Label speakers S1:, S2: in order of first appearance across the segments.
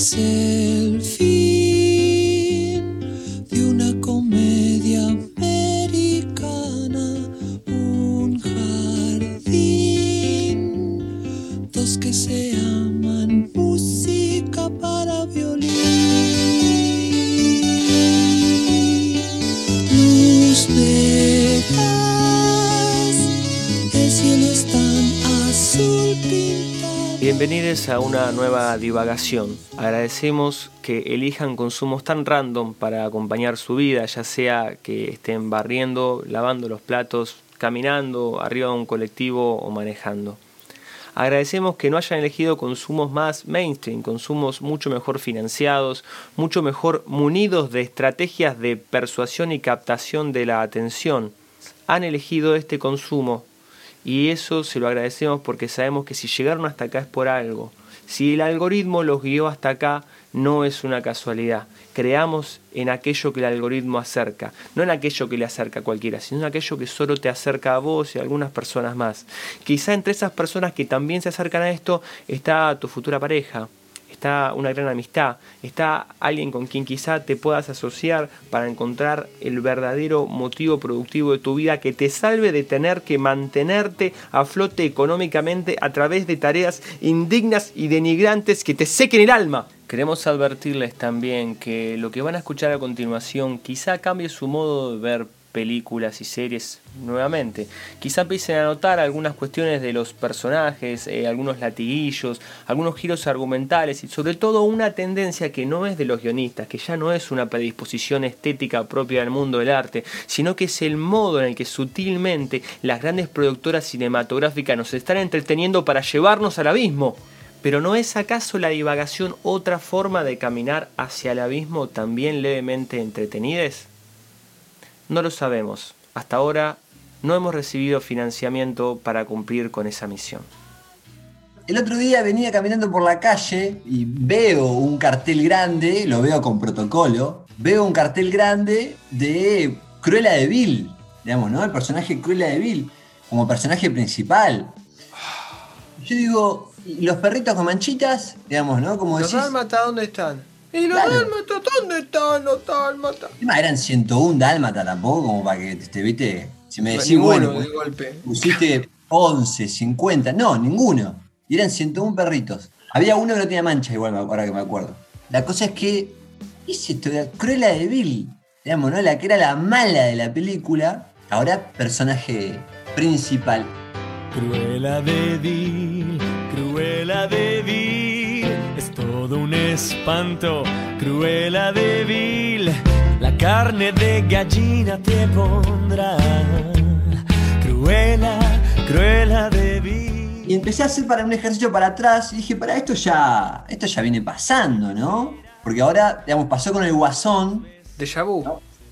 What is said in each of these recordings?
S1: es el fin de una comedia americana, un jardín, dos que se aman, música para violín. Luz de gas, el cielo es tan azul pintado.
S2: Bienvenidos a una nueva divagación. Agradecemos que elijan consumos tan random para acompañar su vida, ya sea que estén barriendo, lavando los platos, caminando, arriba de un colectivo o manejando. Agradecemos que no hayan elegido consumos más mainstream, consumos mucho mejor financiados, mucho mejor munidos de estrategias de persuasión y captación de la atención. Han elegido este consumo y eso se lo agradecemos porque sabemos que si llegaron hasta acá es por algo. Si el algoritmo los guió hasta acá, no es una casualidad. Creamos en aquello que el algoritmo acerca, no en aquello que le acerca a cualquiera, sino en aquello que solo te acerca a vos y a algunas personas más. Quizá entre esas personas que también se acercan a esto está tu futura pareja, está una gran amistad, está alguien con quien quizá te puedas asociar para encontrar el verdadero motivo productivo de tu vida que te salve de tener que mantenerte a flote económicamente a través de tareas indignas y denigrantes que te sequen el alma. Queremos advertirles también que lo que van a escuchar a continuación quizá cambie su modo de ver películas y series nuevamente. Quizá empiecen a notar algunas cuestiones de los personajes, eh, algunos latiguillos, algunos giros argumentales y sobre todo una tendencia que no es de los guionistas, que ya no es una predisposición estética propia del mundo del arte, sino que es el modo en el que sutilmente las grandes productoras cinematográficas nos están entreteniendo para llevarnos al abismo. Pero ¿no es acaso la divagación otra forma de caminar hacia el abismo también levemente entretenides? No lo sabemos. Hasta ahora no hemos recibido financiamiento para cumplir con esa misión.
S3: El otro día venía caminando por la calle y veo un cartel grande, lo veo con protocolo, veo un cartel grande de Cruella de Vil, digamos, ¿no? El personaje Cruella de Vil, como personaje principal. Yo digo, ¿y los perritos con manchitas? Digamos, ¿no? Como
S2: ¿Los
S3: decís,
S2: dálmatas dónde están? ¿Y los
S3: Claro.
S2: dálmatas dónde están los dálmatas?
S3: eran 101 dálmata tampoco, como para que te viste. Si me decís, bueno,
S2: de golpe.
S3: pusiste 11, 50, no, ninguno. Y eran 101 perritos. Había uno que no tenía mancha igual, ahora que me acuerdo. La cosa es que, ¿qué es esto? La Cruella de Vil, digamos, ¿no? La que era la mala de la película, ahora personaje principal.
S4: Cruela de Vil, Cruela de es todo un espanto, Cruela de Vil, la carne de gallina te pondrá, Cruela, Cruela de Vil.
S3: Y empecé a hacer para un ejercicio para atrás y dije, para esto ya, esto ya viene pasando, ¿no? Porque ahora, digamos, pasó con el Guasón,
S2: Déjà vu.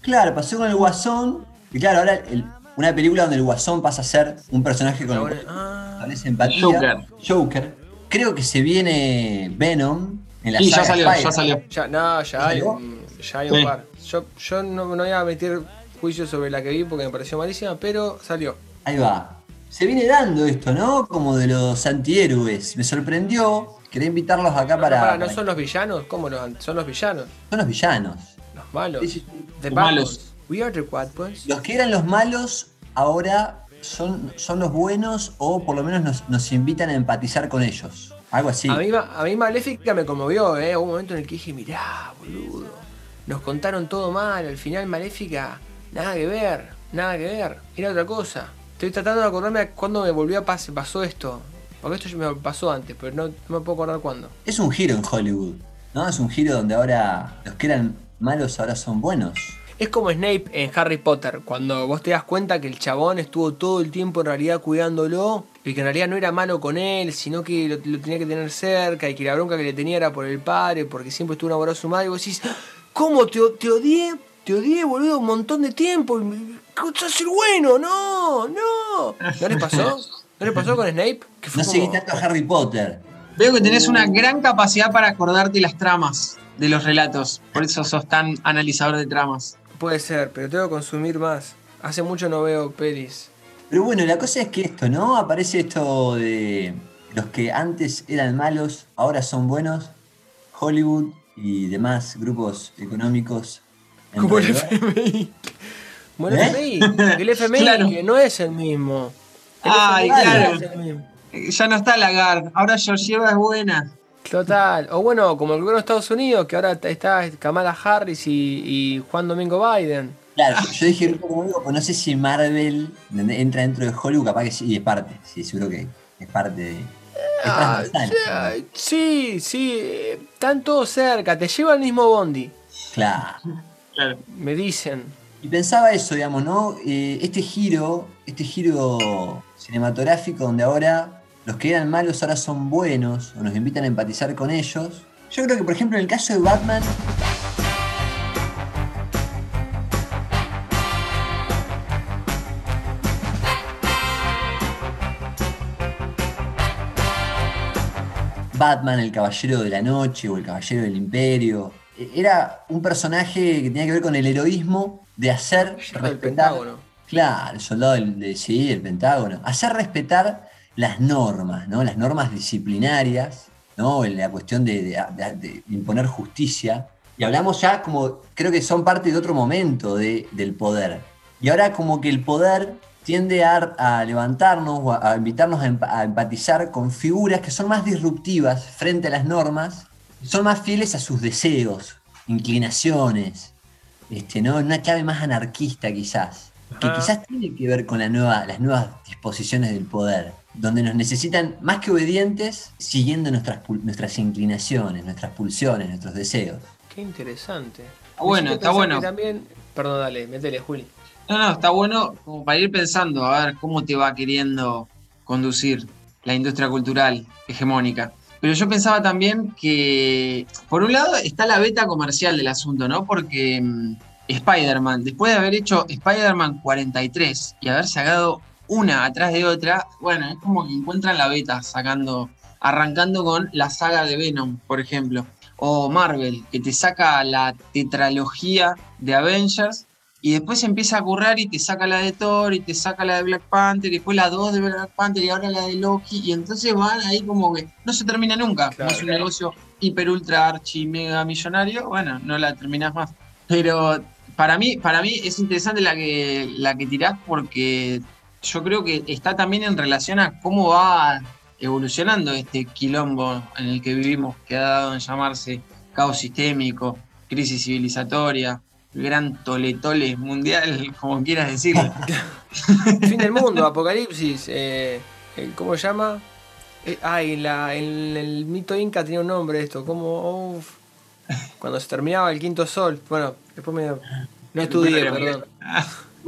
S3: Claro, pasó con el Guasón. Y claro, ahora el- una película donde el Guasón pasa a ser un personaje con el
S2: Ahora-
S3: cual
S2: ah.
S3: empatía.
S5: Joker.
S3: Joker. Creo que se viene Venom en la
S5: Y ya salió, ya salió.
S2: Ya, no, ya hay, ya hay un
S5: Sí.
S2: par. Yo, yo no, no voy a meter juicio sobre la que vi porque me pareció malísima, pero salió.
S3: Ahí va. Se viene dando esto, ¿no? Como de los antihéroes. Me sorprendió. Quería invitarlos acá
S2: No,
S3: para.
S2: no, pará, ¿no
S3: para-
S2: son los villanos? ¿Cómo los, son los villanos?
S3: son los villanos.
S2: Los malos.
S3: Sí, sí,
S2: The
S5: Los
S2: bad
S5: malos.
S2: We are the bad ones.
S3: Los que eran los malos ahora son, son los buenos o por lo menos nos, nos invitan a empatizar con ellos. Algo así.
S2: A, mí, a mí Maléfica me conmovió, ¿eh? Hubo un momento en el que dije, mirá, boludo. Nos contaron todo mal, al final Maléfica, nada que ver, nada que ver. Era otra cosa. Estoy tratando de acordarme a cuándo me volvió a pasar, pasó esto. Porque esto ya me pasó antes, pero no, no me puedo acordar cuándo.
S3: Es un giro en Hollywood, ¿no? Es un giro donde ahora los que eran malos ahora son buenos.
S2: Es como Snape en Harry Potter, cuando vos te das cuenta que el chabón estuvo todo el tiempo en realidad cuidándolo y que en realidad no era malo con él, sino que lo, lo tenía que tener cerca y que la bronca que le tenía era por el padre, porque siempre estuvo enamorado de su madre. Y vos decís, ¿cómo te, te odié? Te odié, boludo, un montón de tiempo. y- ¡Sos el bueno! ¡No! ¡No! ¿No les pasó? ¿No les pasó con Snape? Que fue
S3: No seguí tanto a Harry Potter.
S5: Veo que tenés una gran capacidad para acordarte las tramas de los relatos. Por eso sos tan analizador de tramas.
S2: Puede ser, pero tengo que consumir más. Hace mucho no veo pelis.
S3: Pero bueno, la cosa es que esto, ¿no? Aparece esto de los que antes eran malos, ahora son buenos. Hollywood y demás grupos económicos. en
S2: Como el FMI. Como el
S3: ¿Eh?
S2: FMI. El FMI
S5: Claro.
S2: que no es el mismo. El
S5: Ay,
S2: FMI
S5: claro.
S2: no es el mismo.
S5: Ya no está Lagarde, ahora Georgieva es buena.
S2: Total. O bueno, como el gobierno de Estados Unidos, que ahora está Kamala Harris y, y Juan Domingo Biden.
S3: Claro, yo dije grupo económico, pero no sé si Marvel entra dentro de Hollywood, capaz que sí, y es parte, sí, seguro que es parte de. Es
S2: Ah, ya, sí, sí, están todos cerca, te lleva al mismo bondi,
S3: Claro.
S5: Claro.
S2: me dicen.
S3: Y pensaba eso, digamos, ¿no? Eh, este giro, este giro cinematográfico donde ahora los que eran malos ahora son buenos o nos invitan a empatizar con ellos. Yo creo que, por ejemplo, en el caso de Batman, Batman, el Caballero de la Noche o el Caballero del Imperio, eh, era un personaje que tenía que ver con el heroísmo de hacer
S2: El
S3: respetar
S2: Pentágono.
S3: Claro, el soldado del, de, sí, el Pentágono. Hacer respetar las normas, ¿no? Las normas disciplinarias, ¿no? La cuestión de, de- de- de imponer justicia. Y hablamos ya como, creo que son parte de otro momento de- del poder. Y ahora como que el poder tiende a, a levantarnos o a, a invitarnos a, empa- a empatizar con figuras que son más disruptivas frente a las normas, son más fieles a sus deseos, inclinaciones, este, ¿no? Una clave más anarquista quizás, que
S2: Ajá.
S3: quizás tiene que ver con la nueva, las nuevas disposiciones del poder, donde nos necesitan más que obedientes, siguiendo nuestras, nuestras inclinaciones, nuestras pulsiones, nuestros deseos.
S2: Qué interesante.
S5: Está bueno, está bueno.
S2: También, perdón, dale, métele, Juli.
S5: No, no, está bueno como para ir pensando a ver cómo te va queriendo conducir la industria cultural hegemónica. Pero yo pensaba también que, por un lado, está la beta comercial del asunto, ¿no? Porque mm, Spider-Man, después de haber hecho Spider-Man 43 y haber sacado una atrás de otra, bueno, es como que encuentran la beta sacando, arrancando con la saga de Venom, por ejemplo. O Marvel, que te saca la tetralogía de Avengers y después empieza a currar y te saca la de Thor y te saca la de Black Panther y después la 2 de Black Panther y ahora la de Loki y entonces van ahí como que no se termina nunca.
S2: Claro,
S5: es un
S2: claro.
S5: negocio hiper ultra archi mega millonario, bueno, no la terminás más. Pero para mí, para mí es interesante la que, la que tirás porque yo creo que está también en relación a cómo va evolucionando este quilombo en el que vivimos, que ha dado en llamarse caos sistémico, crisis civilizatoria, gran tole-tole mundial, como quieras decirlo.
S2: Fin del mundo, apocalipsis. eh, eh, ¿Cómo se llama? Eh, ay, la, el, el mito inca tenía un nombre esto. ¿Cómo? Uf. Cuando se terminaba el quinto sol. Bueno, después me. No estudié, perdón.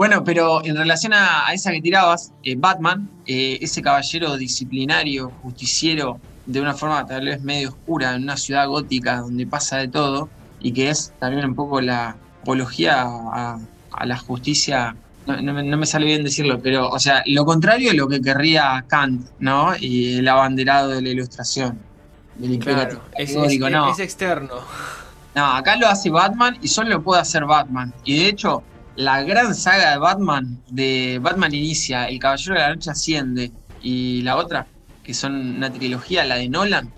S5: Bueno, pero en relación a, a esa que tirabas, eh, Batman, eh, ese caballero disciplinario, justiciero, de una forma tal vez medio oscura, en una ciudad gótica donde pasa de todo, y que es también un poco la apología a, a la justicia. No, no me, no me sale bien decirlo, pero, o sea, lo contrario de lo que querría Kant, ¿no? Y el abanderado de la ilustración. Del
S2: Claro, es, es- es-
S5: no.
S2: es externo.
S5: No, acá lo hace Batman y solo lo puede hacer Batman. Y de hecho, la gran saga de Batman, de Batman Inicia, El Caballero de la Noche Asciende y la otra, que son una trilogía, la de Nolan,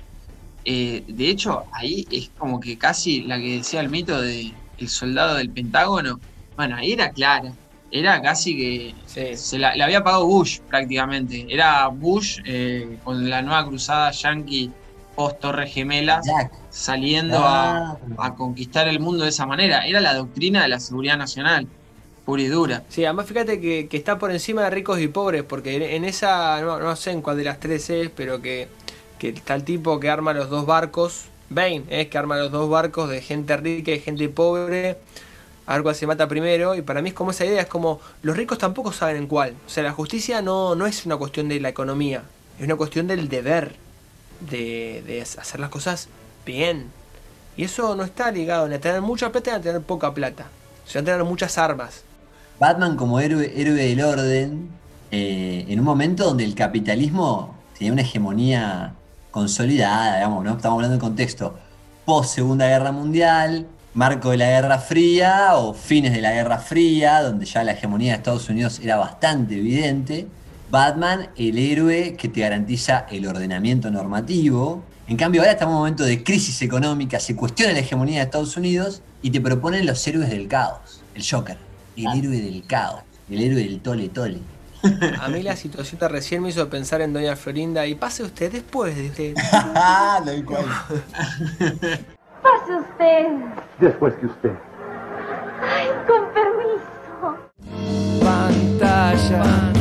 S5: eh, de hecho, ahí es como que casi la que decía el mito de El Soldado del Pentágono. Bueno, ahí era clara. Era casi que
S2: Sí.
S5: se la, la había pagado Bush prácticamente. Era Bush eh, con la nueva cruzada yankee post Torres Gemelas
S3: Jack.
S5: saliendo a,
S3: Ah,
S5: a conquistar el mundo de esa manera. Era la doctrina de la seguridad nacional, pura y dura.
S2: Sí, además fíjate que, que está por encima de ricos y pobres, porque en, esa, no, no sé en cuál de las tres es, pero que, que está el tipo que arma los dos barcos, Bane, es que arma los dos barcos de gente rica y gente pobre, algo se mata primero, y para mí es como esa idea, es como los ricos tampoco saben en cuál. O sea, la justicia no, no es una cuestión de la economía, es una cuestión del deber, de, de hacer las cosas bien. Y eso no está ligado ni a tener mucha plata ni a tener poca plata, sino a tener muchas armas.
S3: Batman como héroe, héroe del orden, eh, en un momento donde el capitalismo tenía una hegemonía consolidada, digamos, ¿no? Estamos hablando de contexto post Segunda Guerra Mundial, marco de la Guerra Fría o fines de la Guerra Fría, donde ya la hegemonía de Estados Unidos era bastante evidente. Batman, el héroe que te garantiza el ordenamiento normativo, En cambio, ahora estamos en un momento de crisis económica, se cuestiona la hegemonía de Estados Unidos y te proponen los héroes del caos. El Joker, el héroe del caos, el héroe del tole tole.
S2: A mí la situación de recién me hizo pensar en Doña Florinda y pase usted después de usted.
S3: Tal cual.
S6: Pase usted.
S7: Después que usted.
S6: Ay, con permiso.
S1: pantalla.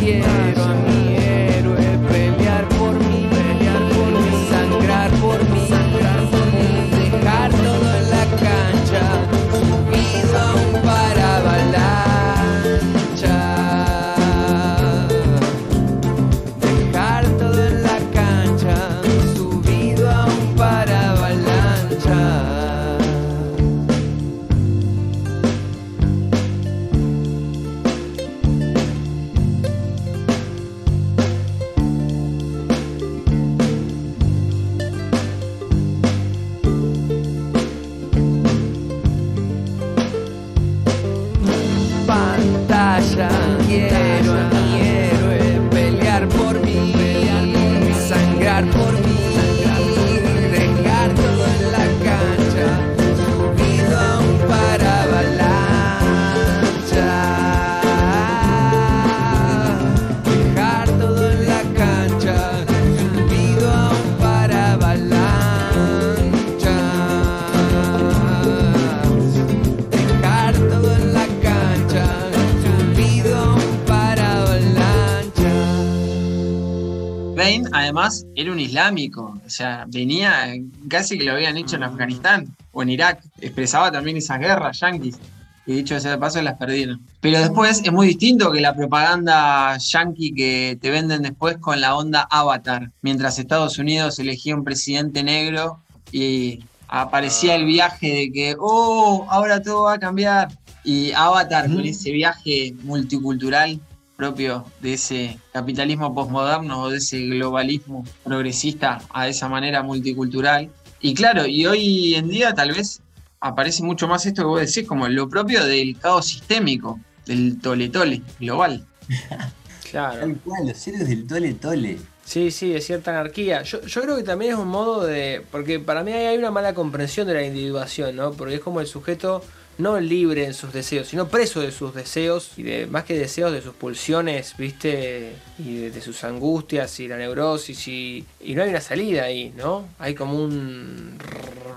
S5: Además, era un islámico. O sea, venía casi que lo habían hecho en Afganistán o en Irak. Expresaba también esas guerras yanquis. Y dicho sea de paso, las perdieron. Pero después es muy distinto que la propaganda yankee que te venden después con la onda Avatar. Mientras Estados Unidos elegía un presidente negro y aparecía el viaje de que, oh, ahora todo va a cambiar. Y Avatar con ese viaje multicultural propio de ese capitalismo posmoderno o de ese globalismo progresista a esa manera multicultural. Y claro, y hoy en día tal vez aparece mucho más esto que vos decís, como lo propio del caos sistémico, del tole-tole global.
S2: Claro.
S3: Tal cual, los héroes del tole tole.
S2: Sí, sí, de cierta anarquía. Yo, yo creo que también es un modo de. Porque para mí hay una mala comprensión de la individuación, ¿no? Porque es como el sujeto no libre en sus deseos, sino preso de sus deseos, y de más que deseos, de sus pulsiones, ¿viste? Y de, de sus angustias y la neurosis, y, y no hay una salida ahí, ¿no? Hay como un.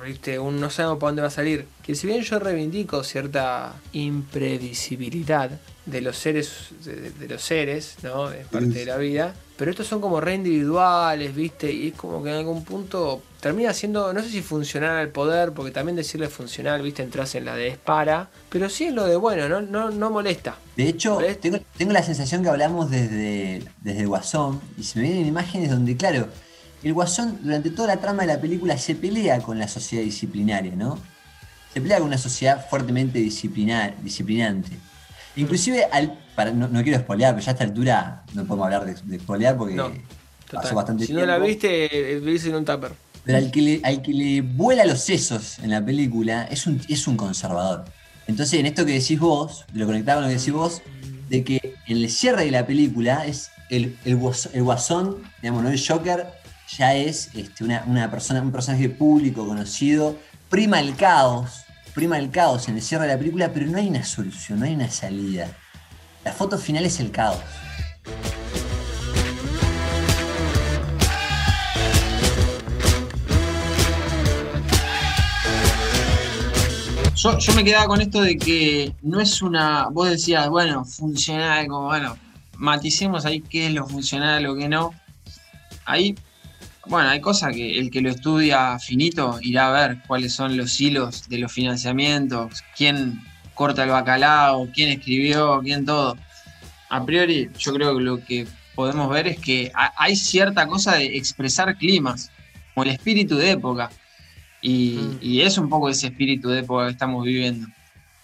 S2: ¿viste? Un no sabemos para dónde va a salir. Que si bien yo reivindico cierta imprevisibilidad de los seres, de, de- de los seres, ¿no? Es parte de la vida. Pero estos son como re individuales, ¿viste? Y es como que en algún punto termina siendo, no sé si funcional al poder, porque también decirle funcional, ¿viste? Entras en la de espara. Pero sí en lo de bueno, no, no, no molesta.
S3: De hecho, tengo, tengo la sensación que hablamos desde, desde el Guasón y se me vienen imágenes donde, claro, el Guasón durante toda la trama de la película se pelea con la sociedad disciplinaria, ¿no? Se pelea con una sociedad fuertemente disciplinar, disciplinante. Inclusive, al, para, no, no quiero spoilear, pero ya a esta altura no podemos hablar de, de spoilear porque
S2: No,
S3: pasó bastante
S2: si
S3: tiempo.
S2: no la viste, eh, vivís en un tupper.
S3: Pero al que, le, al que le vuela los sesos en la película es un, es un conservador. Entonces, en esto que decís vos, lo conectado con lo que decís vos, de que en el cierre de la película es el, el, el guasón, digamos, no el Joker, ya es este, una, una persona, un personaje público, conocido, prima el caos, prima el caos en el cierre de la película, pero no hay una solución, no hay una salida. La foto final es el caos.
S5: Yo, yo me quedaba con esto de que no es una. Vos decías, bueno, funcional, como bueno, maticemos ahí qué es lo funcional, lo que no. Ahí, bueno, hay cosas que el que lo estudia finito irá a ver cuáles son los hilos de los financiamientos, quién corta el bacalao, quién escribió, quién todo. A priori, yo creo que lo que podemos ver es que ha- hay cierta cosa de expresar climas, como el espíritu de época. Y,
S2: Mm.
S5: y es un poco ese espíritu de época que estamos viviendo.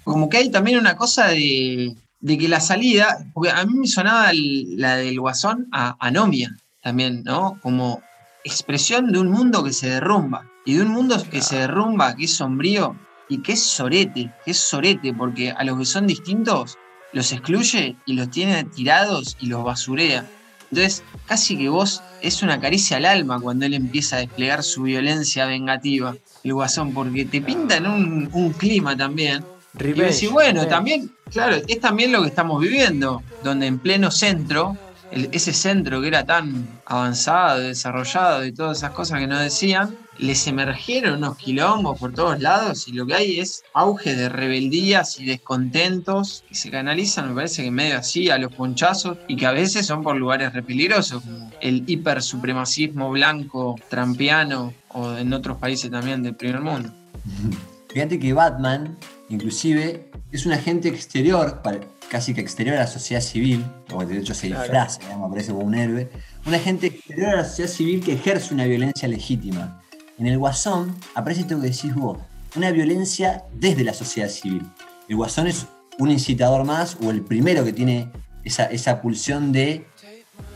S5: Como que hay también una cosa de, de que la salida, porque a mí me sonaba el- la del guasón a anomia también, ¿no? Como expresión de un mundo que se derrumba. Y de un mundo que se derrumba, que es sombrío y que es sorete, que es sorete, porque a los que son distintos los excluye y los tiene tirados y los basurea. Entonces, casi que vos es una caricia al alma cuando él empieza a desplegar su violencia vengativa, el guasón, porque te pinta en un, un clima también. Y
S2: Revenge,
S5: decís, bueno,
S2: revenge.
S5: también, claro, es también lo que estamos viviendo, donde en pleno centro, el- ese centro que era tan avanzado, desarrollado y todas esas cosas que nos decían, les emergieron unos quilombos por todos lados y lo que hay es auge de rebeldías y descontentos que se canalizan, me parece que medio así, a los ponchazos y que a veces son por lugares re peligrosos, como el hipersupremacismo blanco, trampiano o en otros países también del primer mundo.
S3: Fíjate que Batman, inclusive, es un agente exterior, casi que exterior a la sociedad civil, o de hecho se
S2: Claro.
S3: disfraza, digamos, aparece como un héroe, un agente exterior a la sociedad civil que ejerce una violencia legítima. En el Guasón aparece esto que decís vos, una violencia desde la sociedad civil. El Guasón es un incitador más, o el primero que tiene esa, esa pulsión de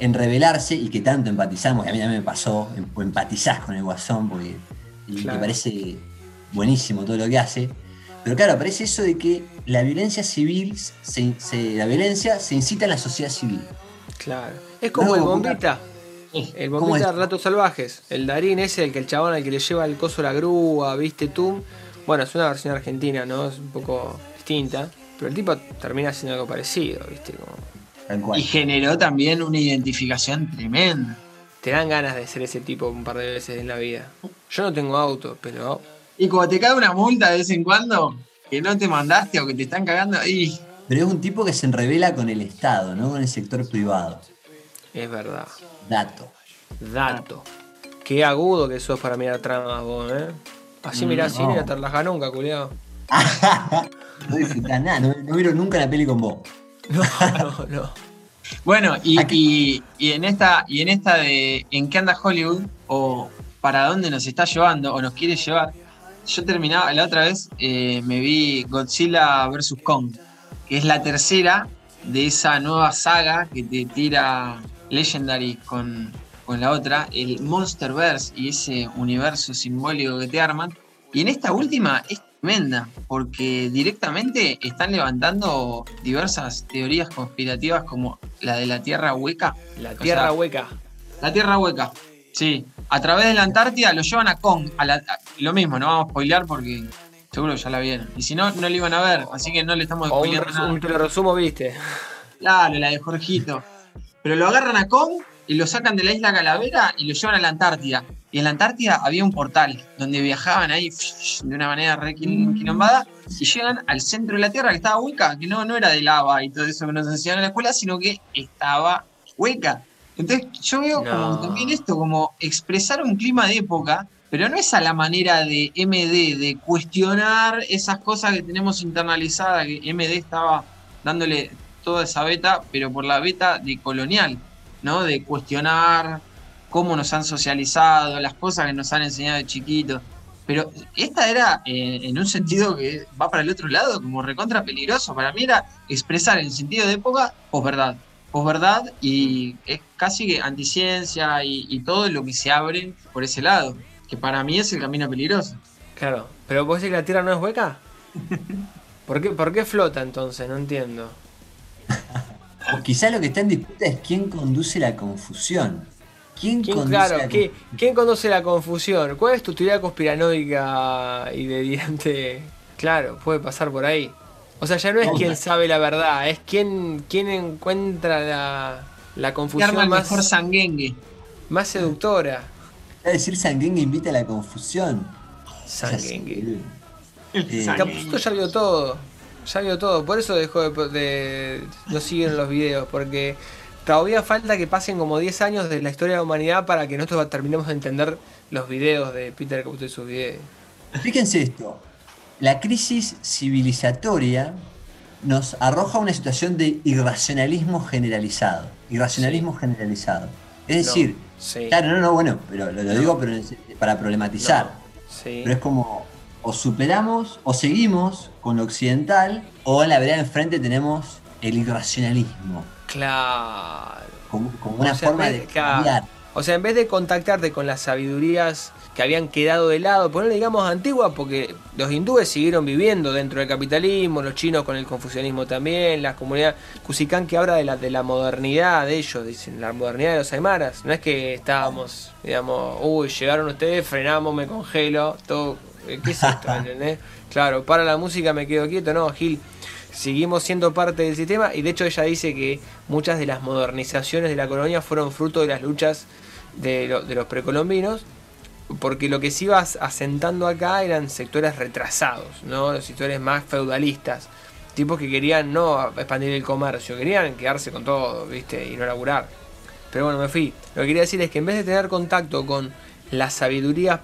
S3: en rebelarse y que tanto empatizamos, y a mí también me pasó, em- empatizás con el Guasón, porque
S2: Claro.
S3: me parece buenísimo todo lo que hace. Pero claro, aparece eso de que la violencia civil, se, se- la violencia se incita en la sociedad civil.
S2: Claro. Es como
S3: No,
S2: el bombita. El
S3: ¿Cómo
S2: bombita
S3: es?
S2: de Ratos Salvajes. El Darín ese, el que el chabón al que le lleva el coso a la grúa, viste tú. Bueno, es una versión argentina, ¿no? Es un poco distinta. Pero el tipo termina haciendo algo parecido, viste. Como
S3: Tal cual.
S5: Y generó también una identificación tremenda.
S2: te dan ganas de ser ese tipo un par de veces en la vida. Yo no tengo auto, pero
S5: Y como te cae una multa de vez en cuando, que no te mandaste o que te están cagando, y
S3: Pero es un tipo que se enrevela con el Estado, no con el sector privado.
S2: Es verdad.
S3: Dato.
S2: Dato. Qué agudo que sos para mirar tramas vos, ¿eh? Así mirás
S3: no.
S2: cine y no te nunca, culiao.
S3: No disfrutás nada, no, no vieron nunca la peli con vos.
S2: No, no, no.
S5: bueno, y,
S3: Aquí-
S5: y- y en esta, y en esta de ¿En qué anda Hollywood? o para dónde nos está llevando o nos quiere llevar, yo terminaba, la otra vez eh, me vi Godzilla vs. Kong, que es la tercera de esa nueva saga que te tira Legendary con, con la otra, el Monsterverse y ese universo simbólico que te arman. Y en esta última es tremenda, porque directamente están levantando diversas teorías conspirativas como la de la Tierra hueca.
S2: La
S5: O
S2: tierra
S5: sea,
S2: hueca.
S5: La Tierra hueca, sí. A través de la Antártida lo llevan a Kong. A la- a- lo mismo, no vamos a spoilear porque seguro ya la vieron. Y si no, no lo iban a ver, así que no le estamos
S2: un,
S5: spoileando
S2: resu-
S5: nada.
S2: un resumo, viste.
S5: Claro, la de Jorgito. Pero lo agarran a Kong y lo sacan de la isla Calavera y lo llevan a la Antártida. Y en la Antártida había un portal donde viajaban ahí de una manera re quil- quilombada y llegan al centro de la Tierra que estaba hueca, que no, no era de lava y todo eso que nos enseñaron en la escuela, sino que estaba hueca. Entonces yo veo
S2: No.
S5: como también esto, como expresar un clima de época, pero no es a la manera de MD, de cuestionar esas cosas que tenemos internalizadas, que MD estaba dándole toda esa beta, pero por la beta de colonial, ¿no? De cuestionar cómo nos han socializado, las cosas que nos han enseñado de chiquitos. Pero esta era, eh, en un sentido que va para el otro lado, como recontra peligroso. Para mí era expresar en sentido de época posverdad. Posverdad y es casi que anticiencia y, y todo lo que se abre por ese lado. Que para mí es el camino peligroso.
S2: Claro. Pero vos decís que la tierra no es hueca. ¿Por qué, ¿Por qué flota entonces? No entiendo.
S3: O quizá lo que está en disputa es quién conduce la confusión. ¿Quién,
S2: ¿Quién,
S3: conduce
S2: claro,
S3: la
S2: ¿qué-
S3: confusión?
S2: ¿quién conduce la confusión? ¿Cuál es tu teoría conspiranoica y de diente? Claro, puede pasar por ahí. O sea, ya no es quien sabe la verdad, es quien, quien encuentra la, la
S5: arma
S2: confusión más,
S5: mejor sanguengue.
S2: más seductora.
S3: Es decir, Sanguengue invita a la confusión.
S2: Sanguengue.
S3: Eh,
S2: Capuzoto ya vio todo. Ya vio todo. Por eso dejó de, de- no siguen los videos. Porque todavía falta que pasen como 10 años de la historia de la humanidad para que nosotros terminemos de entender los videos de Peter Capuzoto y sus videos.
S3: Fíjense esto, la crisis civilizatoria nos arroja una situación de irracionalismo generalizado. Irracionalismo generalizado. Es decir,
S2: sí.
S3: claro, no, no, bueno, pero lo, lo
S2: No.
S3: digo pero para problematizar.
S2: Sí.
S3: Pero es como, o superamos, o seguimos con lo occidental, o en la vereda de enfrente tenemos el irracionalismo,
S2: Claro.
S3: como, como una
S2: O sea, en
S3: forma de
S2: claro.
S3: cambiar.
S2: O sea, en vez de contactarte con las sabidurías que habían quedado de lado, por no digamos antiguas, porque los hindúes siguieron viviendo dentro del capitalismo, los chinos con el confucianismo también, la comunidad Cusicán que habla de la, de la modernidad de ellos, dicen, la modernidad de los aymaras. No es que estábamos, digamos, uy, llegaron ustedes, frenamos, me congelo, todo, ¿qué es esto? ¿entendés? Claro, para la música me quedo quieto, no, Gil. Seguimos siendo parte del sistema y de hecho ella dice que muchas de las modernizaciones de la colonia fueron fruto de las luchas de, lo- de los precolombinos porque lo que se iba as- asentando acá eran sectores retrasados, ¿no? Los sectores más feudalistas, tipos que querían no expandir el comercio, querían quedarse con todo, ¿viste? Y no laburar. Pero bueno, me fui. Lo que quería decir es que en vez de tener contacto con las sabidurías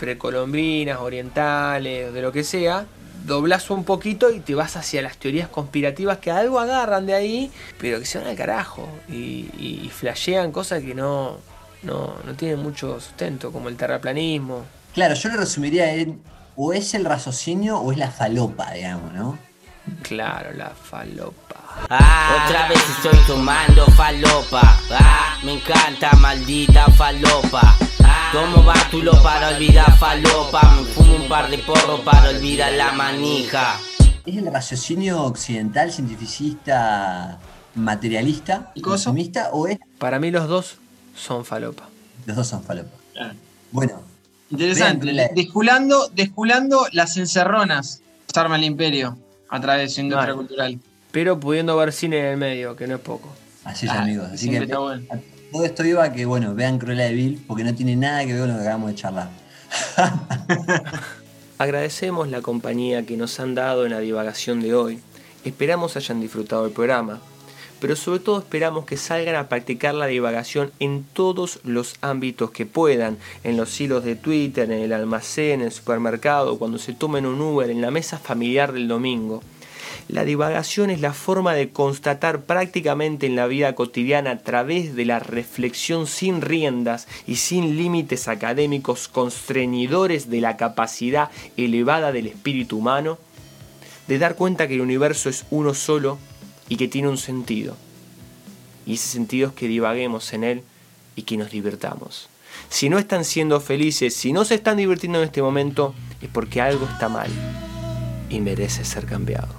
S2: precolombinas, orientales, de lo que sea, doblas un poquito y te vas hacia las teorías conspirativas que algo agarran de ahí, pero que se van al carajo y, y, y flashean cosas que no, no, no tienen mucho sustento, como el terraplanismo.
S3: Claro, yo lo resumiría en o es el raciocinio o es la falopa, digamos, ¿no?
S2: Claro, la falopa.
S7: Ah, otra vez estoy tomando falopa. Ah, me encanta, maldita falopa. Tomo bátulo para olvidar falopa. Me fumo un par de porros para olvidar la manija.
S3: ¿Es el raciocinio occidental, cientificista, materialista,
S5: ¿Y coso?
S3: consumista o es
S2: Para mí los dos son falopa.
S3: los dos son falopa? Bueno,
S5: Interesante.
S3: La-
S5: Desculando, desculando las encerronas. Se arma el imperio a través de su industria
S2: Vale.
S5: cultural.
S2: Pero pudiendo ver cine en el medio, que no es poco.
S3: así es
S5: Ah,
S3: amigos. Así que
S5: está bueno.
S3: Todo esto iba a que, bueno, vean Cruella de Vil porque no tiene nada que ver con lo que acabamos de charlar.
S2: Agradecemos la compañía que nos han dado en la divagación de hoy. Esperamos hayan disfrutado el programa, pero sobre todo esperamos que salgan a practicar la divagación en todos los ámbitos que puedan, en los hilos de Twitter, en el almacén, en el supermercado, cuando se tomen un Uber, en la mesa familiar del domingo. La divagación es la forma de constatar prácticamente en la vida cotidiana a través de la reflexión sin riendas y sin límites académicos constreñidores de la capacidad elevada del espíritu humano, de dar cuenta que el universo es uno solo y que tiene un sentido. Y ese sentido es que divaguemos en él y que nos divirtamos. Si no están siendo felices, si no se están divirtiendo en este momento, es porque algo está mal y merece ser cambiado.